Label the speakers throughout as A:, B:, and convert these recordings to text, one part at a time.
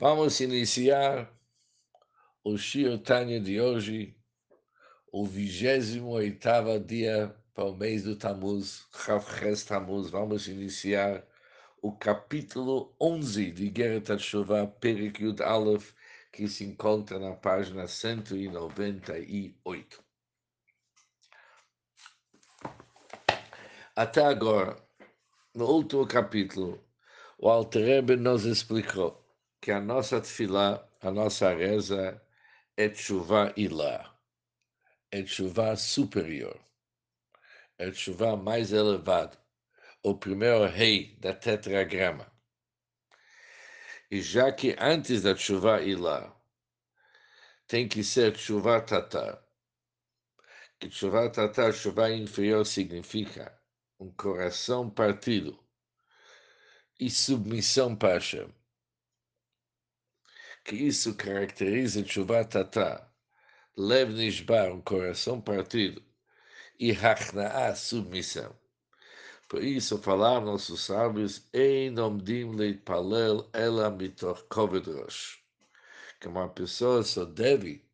A: Vamos iniciar o Shio Tanya de hoje, o 28 dia para o mês do Tammuz, Chavches Tammuz. Vamos iniciar o capítulo 11 de Geret HaTshuva, Perik Yud Aleph, que se encontra na página 198. Até agora, no último capítulo, o Alter nos explicou que a nossa tefilá, a nossa reza, é chuva ilá, é chuva superior, é chuva mais elevado, o primeiro rei da tetragrama. E já que antes da chuva ilá tem que ser chuva tatar, que chuva tatar, chuva inferior, significa um coração partido e submissão para Hashem que isso caracteriza Tshuva Tata, Lev Nishbar, um coração partido, e Hachna'a, submissão. Por isso falaram nossos sábios, Ein omdim leitpalel ela mitoch koved rosh. Que uma pessoa só deve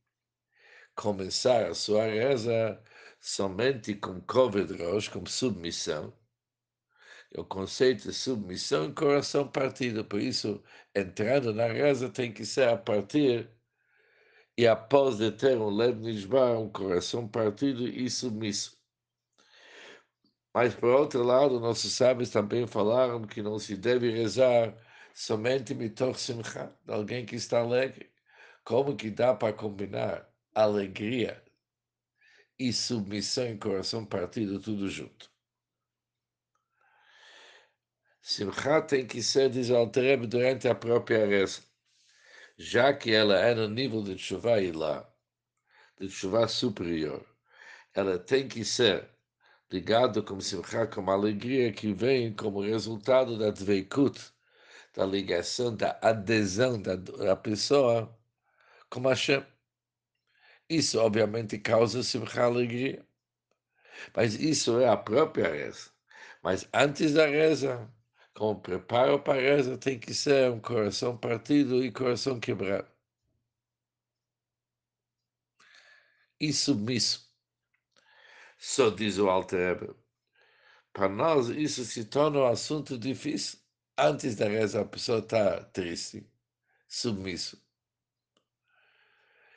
A: começar a sua reza somente com koved rosh, com submissão, o conceito de submissão e coração partido. Por isso, entrando na reza tem que ser a partir e após de ter um lev nishbar, um coração partido e submisso. Mas, por outro lado, nossos sábios também falaram que não se deve rezar somente mitoch simcha, de alguém que está alegre. Como que dá para combinar alegria e submissão e coração partido tudo junto? Simcha tem que ser, diz durante a própria reza, já que ela é no nível de chuva lá, de chuva superior. Ela tem que ser ligada com Simcha, com alegria que vem como resultado da dveikut, da ligação, da adesão da, da pessoa com Hashem. Isso, obviamente, causa Simcha alegria. Mas isso é a própria reza. Mas antes da reza, como preparo para a reza, tem que ser um coração partido e coração quebrado. E submisso. Só diz o Alter Para nós, isso se torna um assunto difícil. Antes da reza, a pessoa está triste, submisso.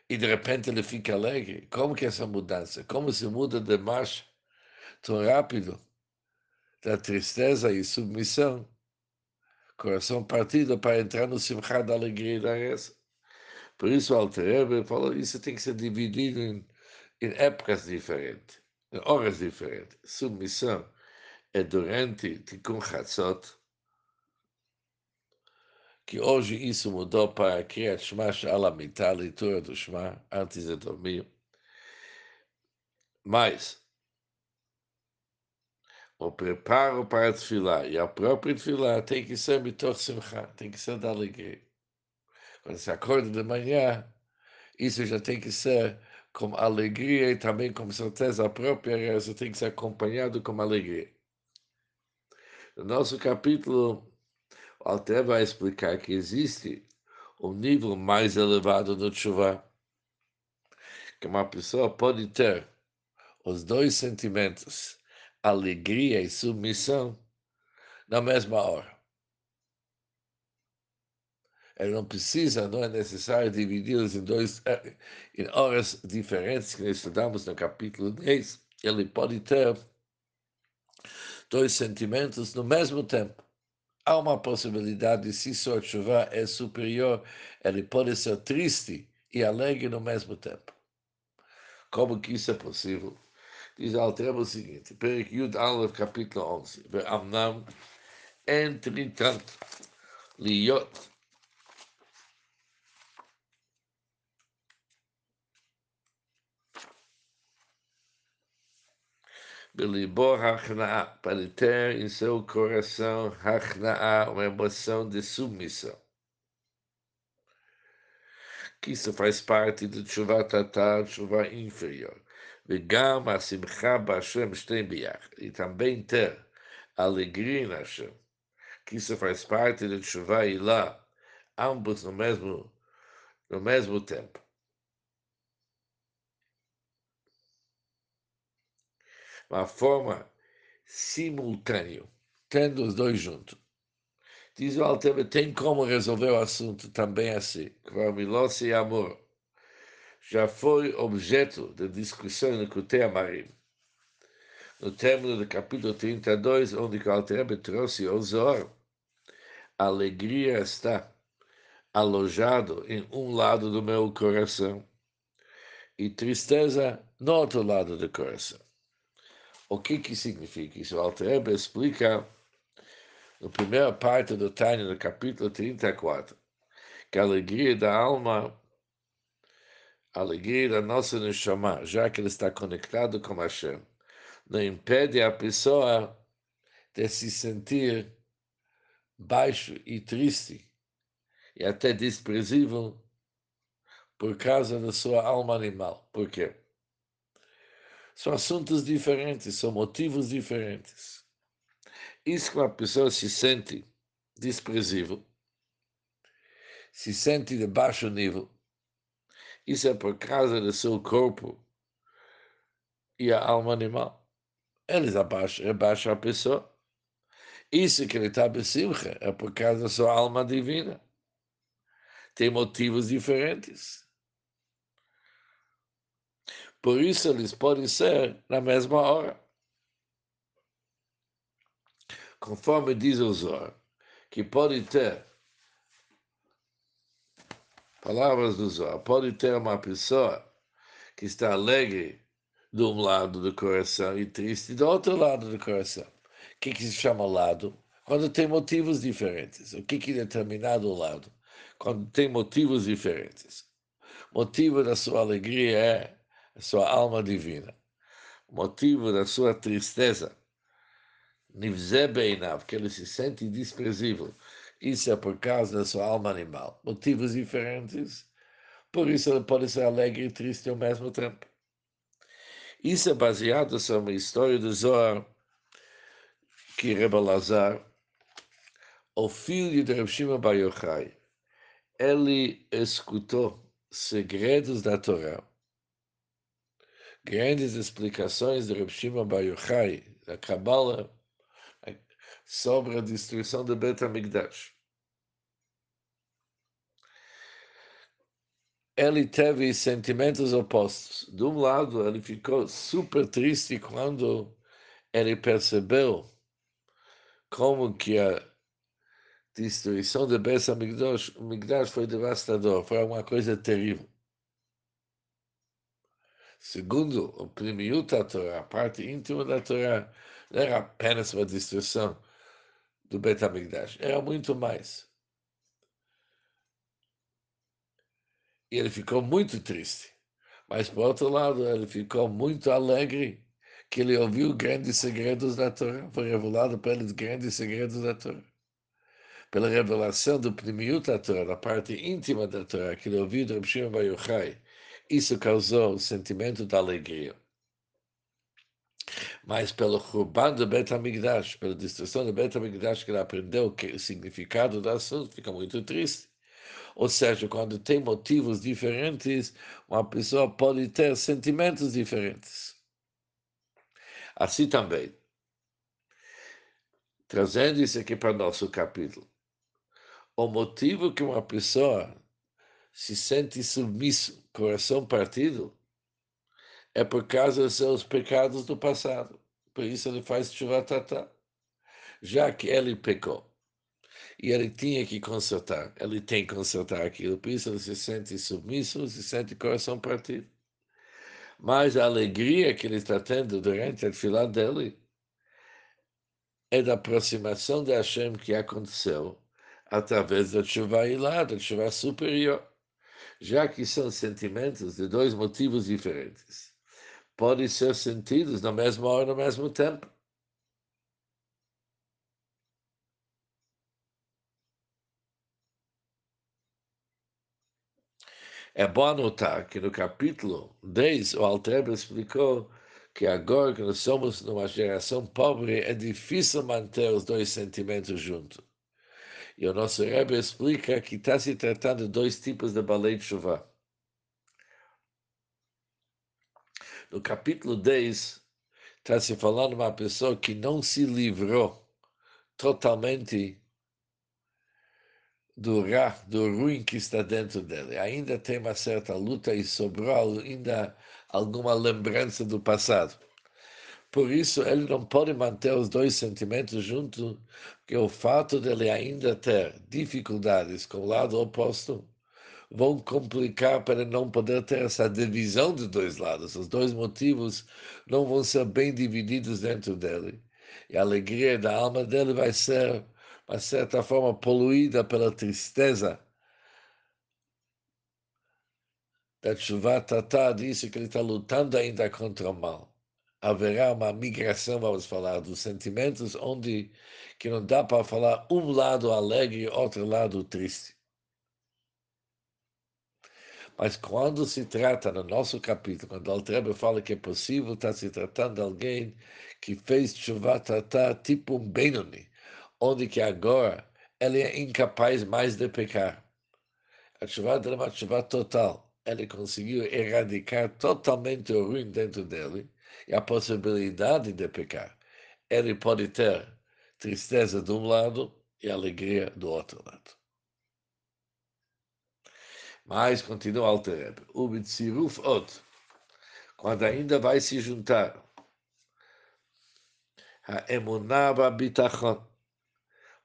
A: E de repente ele fica alegre. Como que é essa mudança? Como se muda de marcha tão rápido? Da tristeza e submissão, coração partido para entrar no simchá da alegria e da reza. Por isso Alter falou isso tem que ser dividido em, em épocas diferentes, em horas diferentes. Submissão é durante Tikkun Chatzot, que hoje isso mudou para Kriyat Shema Shalamitah, a leitura do Shema, antes de dormir. Mas, o preparo para a tefilá e a própria tefilá tem que ser mitor simcha, tem que ser da alegria. Quando se acorda de manhã, isso já tem que ser com alegria e também com certeza própria reza tem que ser acompanhado com alegria. No nosso capítulo, o Alter vai explicar que existe um nível mais elevado no chuva, que uma pessoa pode ter os dois sentimentos, alegria e submissão na mesma hora. Ele não precisa, não é necessário dividi-los em dois, eh, em horas diferentes que estudamos no capítulo 10. Ele pode ter dois sentimentos no mesmo tempo. Há uma possibilidade, se sua chuva é superior, ele pode ser triste e alegre no mesmo tempo. Como que isso é possível? diz a o seguinte, Perek Yud Aleph, capítulo 11, Ve'amnam, entretanto, Liyot, Belibó Hachnaá, para ter em seu coração Hachnaa uma emoção de submissão. Que isso faz parte do Tshuva Tatar, Tshuva inferior. A. E também ter alegria em Hashem. Que isso faz parte de Tshuva e lá, ambos no mesmo, no mesmo tempo. Uma forma simultânea, tendo os dois juntos. Diz o Altebe, tem como resolver o assunto também assim. Kvamilossi e amor. Já foi objeto de discussão no Kutei Amarim. No término do capítulo 32, onde o Alter trouxe o Zohar, a alegria está alojado em um lado do meu coração e tristeza no outro lado do coração. O que que significa isso? O Alter explica na primeira parte do Tânia, no capítulo 34, que a alegria da alma, alegria da nossa Neshama, já que ele está conectado com Hashem, não impede a pessoa de se sentir baixo e triste e até desprezível por causa da sua alma animal. Por quê? São assuntos diferentes, são motivos diferentes. Isso que uma pessoa se sente desprezível, se sente de baixo nível, isso é por causa do seu corpo e a alma animal. Eles abaixam, abaixam a pessoa. Isso que ele está besimcha é por causa da sua alma divina. Tem motivos diferentes. Por isso eles podem ser na mesma hora conforme diz o Zohar, que pode ter, palavras do Zohar, pode ter uma pessoa que está alegre de um lado do coração e triste do outro lado do coração. O que, que se chama lado? Quando tem motivos diferentes. O que, que determinado lado? Quando tem motivos diferentes. Motivo da sua alegria é a sua alma divina. Motivo da sua tristeza Nivze Beinav, que ele se sente desprezível. Isso é por causa da sua alma animal. Motivos diferentes. Por isso ele pode ser alegre e triste ao mesmo tempo. Isso é baseado sobre a história do Zohar, que Rebbe Lazar, o filho de Reb Shimon Bar Yochai, ele escutou segredos da Torá, grandes explicações de Reb Shimon Bar Yochai, da Kabbalah, sobre a destruição de Bet HaMikdash. Ele teve sentimentos opostos. De um lado, ele ficou super triste quando ele percebeu como que a destruição de Bet HaMikdash foi devastador, foi uma coisa terrível. Segundo o primeiro da Torá, a parte íntima da Torá, não era apenas uma destruição do Bet HaMikdash. Era muito mais. E ele ficou muito triste. Mas, por outro lado, ele ficou muito alegre que ele ouviu grandes segredos da Torá. Foi revelado ele grandes segredos da Torá. Pela revelação do primeiro da Torá, da parte íntima da Torá, que ele ouviu do Rav Shimon Yochai, isso causou o sentimento da alegria mas pelo Ruban do Bet HaMikdash, pela destruição do Bet HaMikdash, que ele aprendeu que o significado do assunto, fica muito triste. Ou seja, quando tem motivos diferentes, uma pessoa pode ter sentimentos diferentes. Assim também, trazendo isso aqui para nosso capítulo, o motivo que uma pessoa se sente submisso, coração partido, é por causa dos seus pecados do passado. Por isso ele faz chuva tata. Já que ele pecou e ele tinha que consertar, ele tem que consertar aquilo, por isso ele se sente submisso, se sente coração partido. Mas a alegria que ele está tendo durante a fila dele é da aproximação de Hashem que aconteceu através da chuva ilá, da chuva superior, já que são sentimentos de dois motivos diferentes podem ser sentidos na mesma hora, no mesmo tempo. É bom notar que no capítulo 10, o Alter explicou que agora que nós somos numa geração pobre, é difícil manter os dois sentimentos juntos. E o nosso Rebbe explica que está se tratando de dois tipos de balei de chuva. No capítulo 10, está se falando uma pessoa que não se livrou totalmente do ra, do ruim que está dentro dele. Ainda tem uma certa luta e sobrou ainda alguma lembrança do passado. Por isso, ele não pode manter os dois sentimentos juntos, porque o fato dele ainda ter dificuldades com o lado oposto vão complicar para não poder ter essa divisão de dois lados. Os dois motivos não vão ser bem divididos dentro dele. E a alegria da alma dele vai ser, de certa forma, poluída pela tristeza da chuva tatá, disso que ele está lutando ainda contra o mal haverá uma migração, vamos falar, dos sentimentos, onde que não dá para falar um lado alegre e outro lado triste. Mas quando se trata, no nosso capítulo, quando o fala que é possível, está se tratando de alguém que fez chuva tatá tipo um Benoni, onde que agora ele é incapaz mais de pecar. A chuva é uma chuva total. Ele conseguiu erradicar totalmente o ruim dentro dele e a possibilidade de pecar. Ele pode ter tristeza de um lado e alegria do outro lado. Mas continua o Bitziruf Od, quando ainda vai se juntar a emunaba bitachon,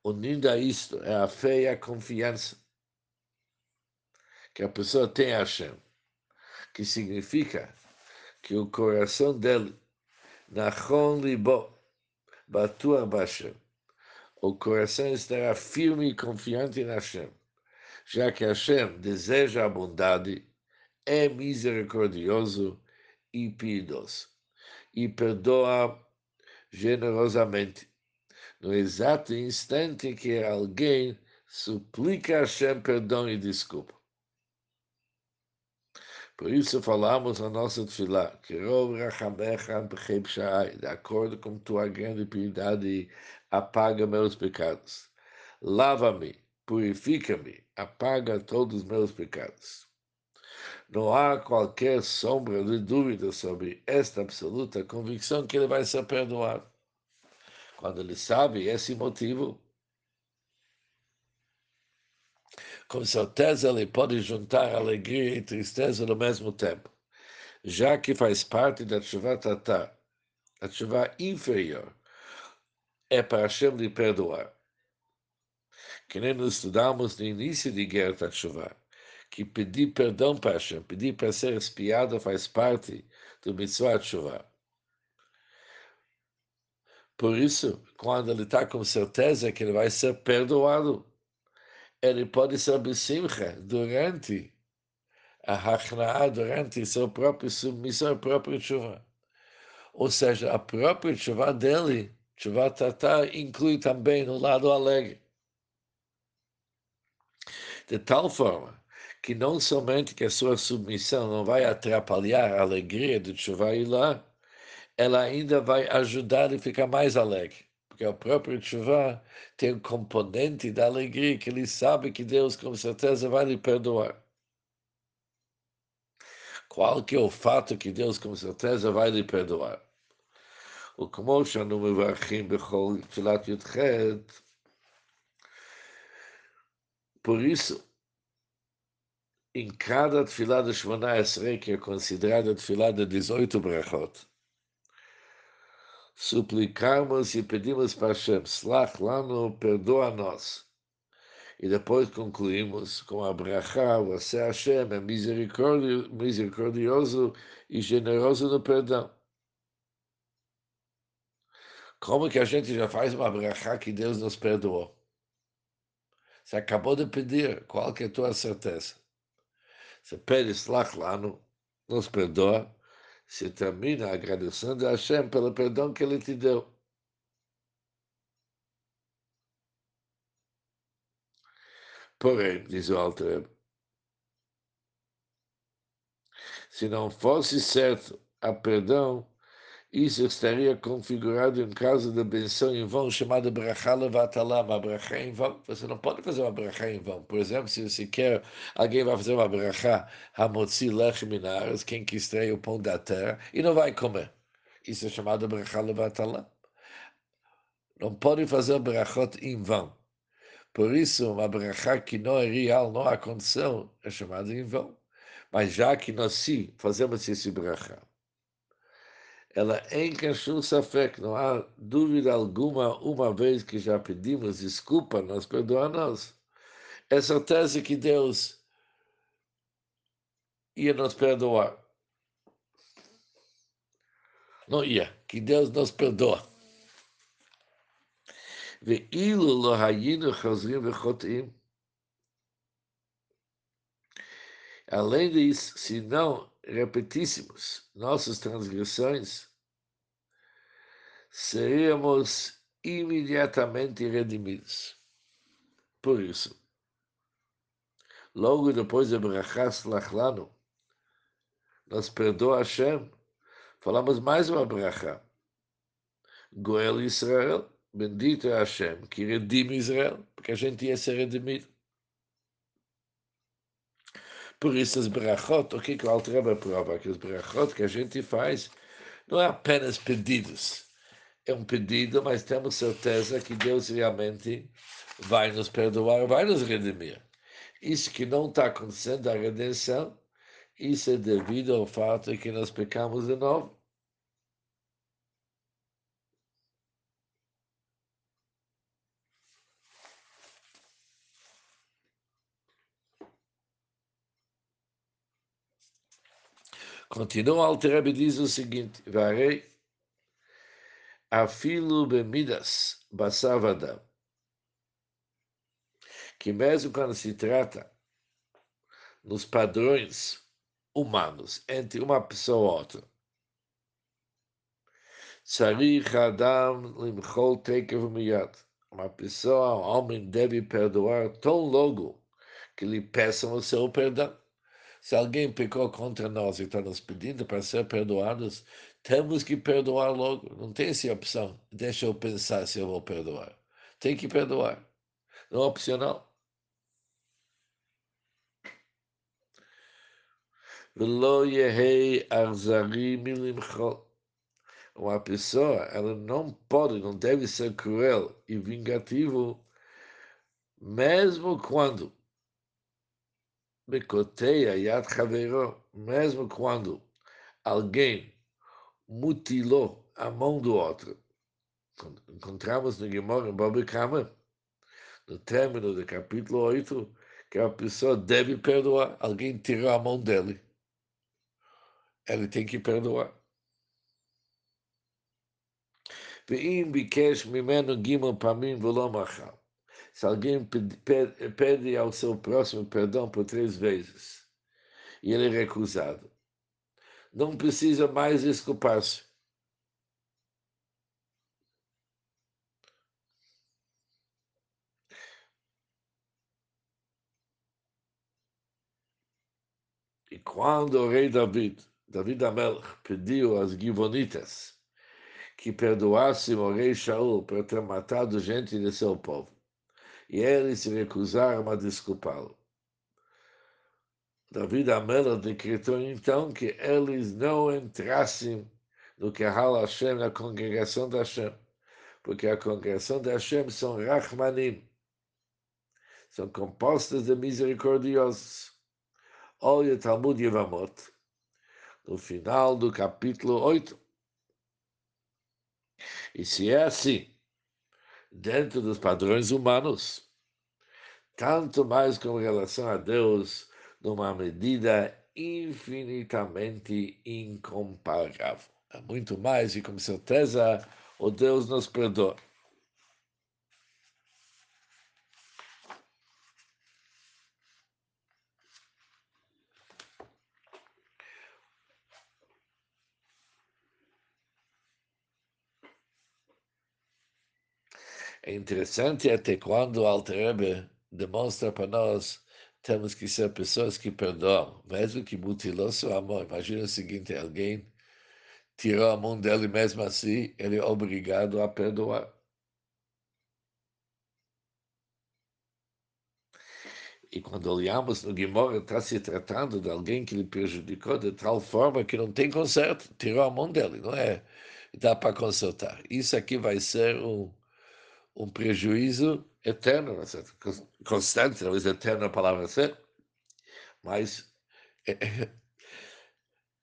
A: unindo a isto é a fé e a confiança que a pessoa tem a Hashem, que significa que o coração dele, Nachon Libo, Batuar Bashem, o coração estará firme e confiante na Hashem, já que Hashem deseja a bondade, é misericordioso e piedoso, e perdoa generosamente. No exato instante que alguém suplica a Hashem perdão e desculpa. Por isso falamos na nossa tefilá, que de acordo com tua grande piedade, apaga meus pecados. Lava-me, purifica-me, apaga todos os meus pecados. Não há qualquer sombra de dúvida sobre esta absoluta convicção que ele vai ser perdoado. Quando ele sabe esse motivo, com certeza ele pode juntar alegria e tristeza no mesmo tempo, já que faz parte da chuva tatá, a chuva inferior, é para Hashem lhe perdoar. Que nem nós estudamos no início de Guerra chuva, que pedir perdão para Hashem, pedir para ser espiado faz parte do mitzvah chuva. Por isso, quando ele está com certeza que ele vai ser perdoado, ele pode ser besimcha durante a hachna'a, durante seu próprio submissão a própria chuva. Ou seja, a própria chuva dele, chuva tatá, inclui também o lado alegre de tal forma que não somente que a sua submissão não vai atrapalhar a alegria de Tshuva ir lá, ela ainda vai ajudar ele a ficar mais alegre. Porque o próprio Tshuva tem um componente da alegria que ele sabe que Deus com certeza vai lhe perdoar. Qual que é o fato que Deus com certeza vai lhe perdoar? וכמו שאנו מברכים בכל תפילת י"ח, por isso, em cada tefilá de Shemona Esrei, que é considerada tefilá de 18 brachot, suplicarmos e pedimos para Hashem, Slach lano, perdoa-nos. E depois concluímos com a brachá, você Hashem é misericordioso e generoso no perdão. Como que a gente já faz uma brachá que Deus nos perdoou? Você acabou de pedir, qual que é a tua certeza? Você pede Slach lano, nos perdoa, se termina agradecendo a Hashem pelo perdão que ele te deu. Porém, diz o Alter, se não fosse certo a perdão, Isso estaria configurado em caso de benção em vão chamada brachá levatalá, uma brachá em vão. Você não pode fazer uma brachá em vão. Por exemplo, se você quer, alguém vai fazer uma brachá, hamotzi lech minares, quem que extrai o pão da terra, e não vai comer. Isso é chamado brachá levatalá. Não pode fazer brachot em vão. Por isso, uma brachá que não é real, não aconteceu, é chamada em vão. Mas já que nós sim fazemos esse brachá, ela em que não há dúvida alguma, uma vez que já pedimos desculpa, nós perdoa nós Essa tese que Deus ia nos perdoar. Não ia, que Deus nos perdoa. além disso, se não repetíssemos nossas transgressões, seríamos imediatamente redimidos. Por isso, logo depois de Brachas Lachlano, nos perdoa Hashem, falamos mais uma brachá. Goel Israel, bendito é Hashem, que redime Israel, porque a gente ia ser redimido. Por isso, as brachot, o que, que o Altreba prova? Que as brachot que a gente faz não é apenas pedidos. É um pedido, mas temos certeza que Deus realmente vai nos perdoar, vai nos redimir. Isso que não está acontecendo, a redenção, isso é devido ao fato que nós pecamos de novo. Continua o Alter diz o seguinte, varei afilo bemidas basavada, que mesmo quando se trata nos padrões humanos entre uma pessoa e outra, Tzarich Adam limchol tekev miyad. Uma pessoa, um homem deve perdoar tão logo que lhe peçam o seu perdão. Se alguém pecou contra nós e está nos pedindo para ser perdoados, temos que perdoar logo. Não tem essa opção. Deixa eu pensar se eu vou perdoar. Tem que perdoar. Não é opcional. Uma pessoa, ela não pode, não deve ser cruel e vingativo, mesmo quando Becoteia Yad Haveró, mesmo quando alguém mutilou a mão do outro. Encontramos no Gemara, em Babi Kama, no término do capítulo 8, que a pessoa deve perdoar. Alguém tirou a mão dele. Ele tem que perdoar. ואם ביקש ממנו ג' פעמים ולא מחר se alguém pede ao seu próximo perdão por três vezes e ele é recusado, não precisa mais desculpar-se. E quando o rei David, David Amelch, pediu às Givonitas que perdoassem o rei Shaul por ter matado gente de seu povo, e eles se recusaram a desculpá-lo. David Amela decretou então que eles não entrassem no Kahal Hashem, na congregação da Hashem, porque a congregação da Hashem são Rahmanim, são compostas de misericordiosos. Olha Talmud Yevamot, no final do capítulo 8. E se é assim, dentro dos padrões humanos, tanto mais com relação a Deus, numa medida infinitamente incomparável. É muito mais e com certeza o Deus nos perdoa. É interessante até quando o Alter demonstra para nós temos que ser pessoas que perdoam, mesmo que mutilou sua mão. Imagina o seguinte, alguém tirou a mão dele mesmo assim, ele é obrigado a perdoar. E quando olhamos no Guimora, está se tratando de alguém que lhe prejudicou de tal forma que não tem conserto, tirou a mão dele, não é? Dá para consertar. Isso aqui vai ser um, um prejuízo eterno, constante, talvez eterno a palavra certa, mas é,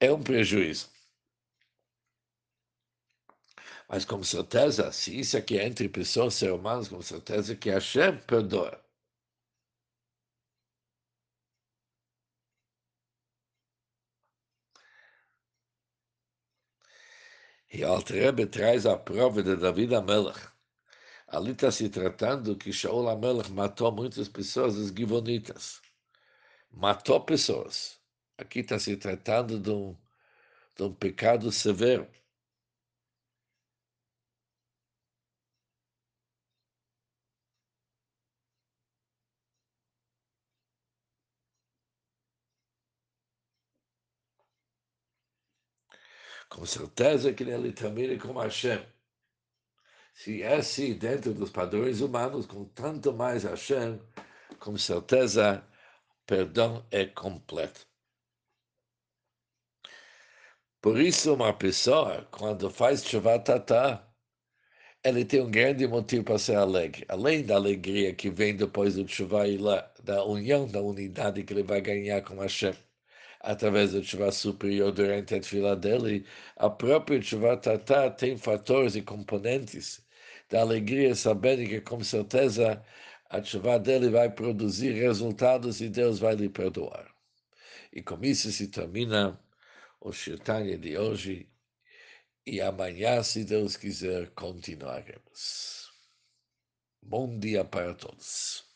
A: é um prejuízo. Mas com certeza, se isso aqui é entre pessoas, seres humanos, com certeza que Hashem perdoa. E Alter traz a prova de David Amelech. Ali está se tratando que Shaul Amelech matou muitas pessoas, as Givonitas. Matou pessoas. Aqui está se tratando de um, de um pecado severo. Com certeza que ele termina com Hashem. Se é assim dentro dos padrões humanos, com tanto mais Hashem, com certeza perdão é completo. Por isso, uma pessoa, quando faz Shavatatá, ele tem um grande motivo para ser alegre. Além da alegria que vem depois do Shuvah da união, da unidade que ele vai ganhar com Hashem através do Tshuva superior durante a tefila dele, a própria Tshuva tem fatores e componentes da alegria, sabendo que com certeza a Tshuva dele vai produzir resultados e Deus vai lhe perdoar. E com isso se termina o Shirtanya de hoje e amanhã, se Deus quiser, continuaremos. Bom dia para todos.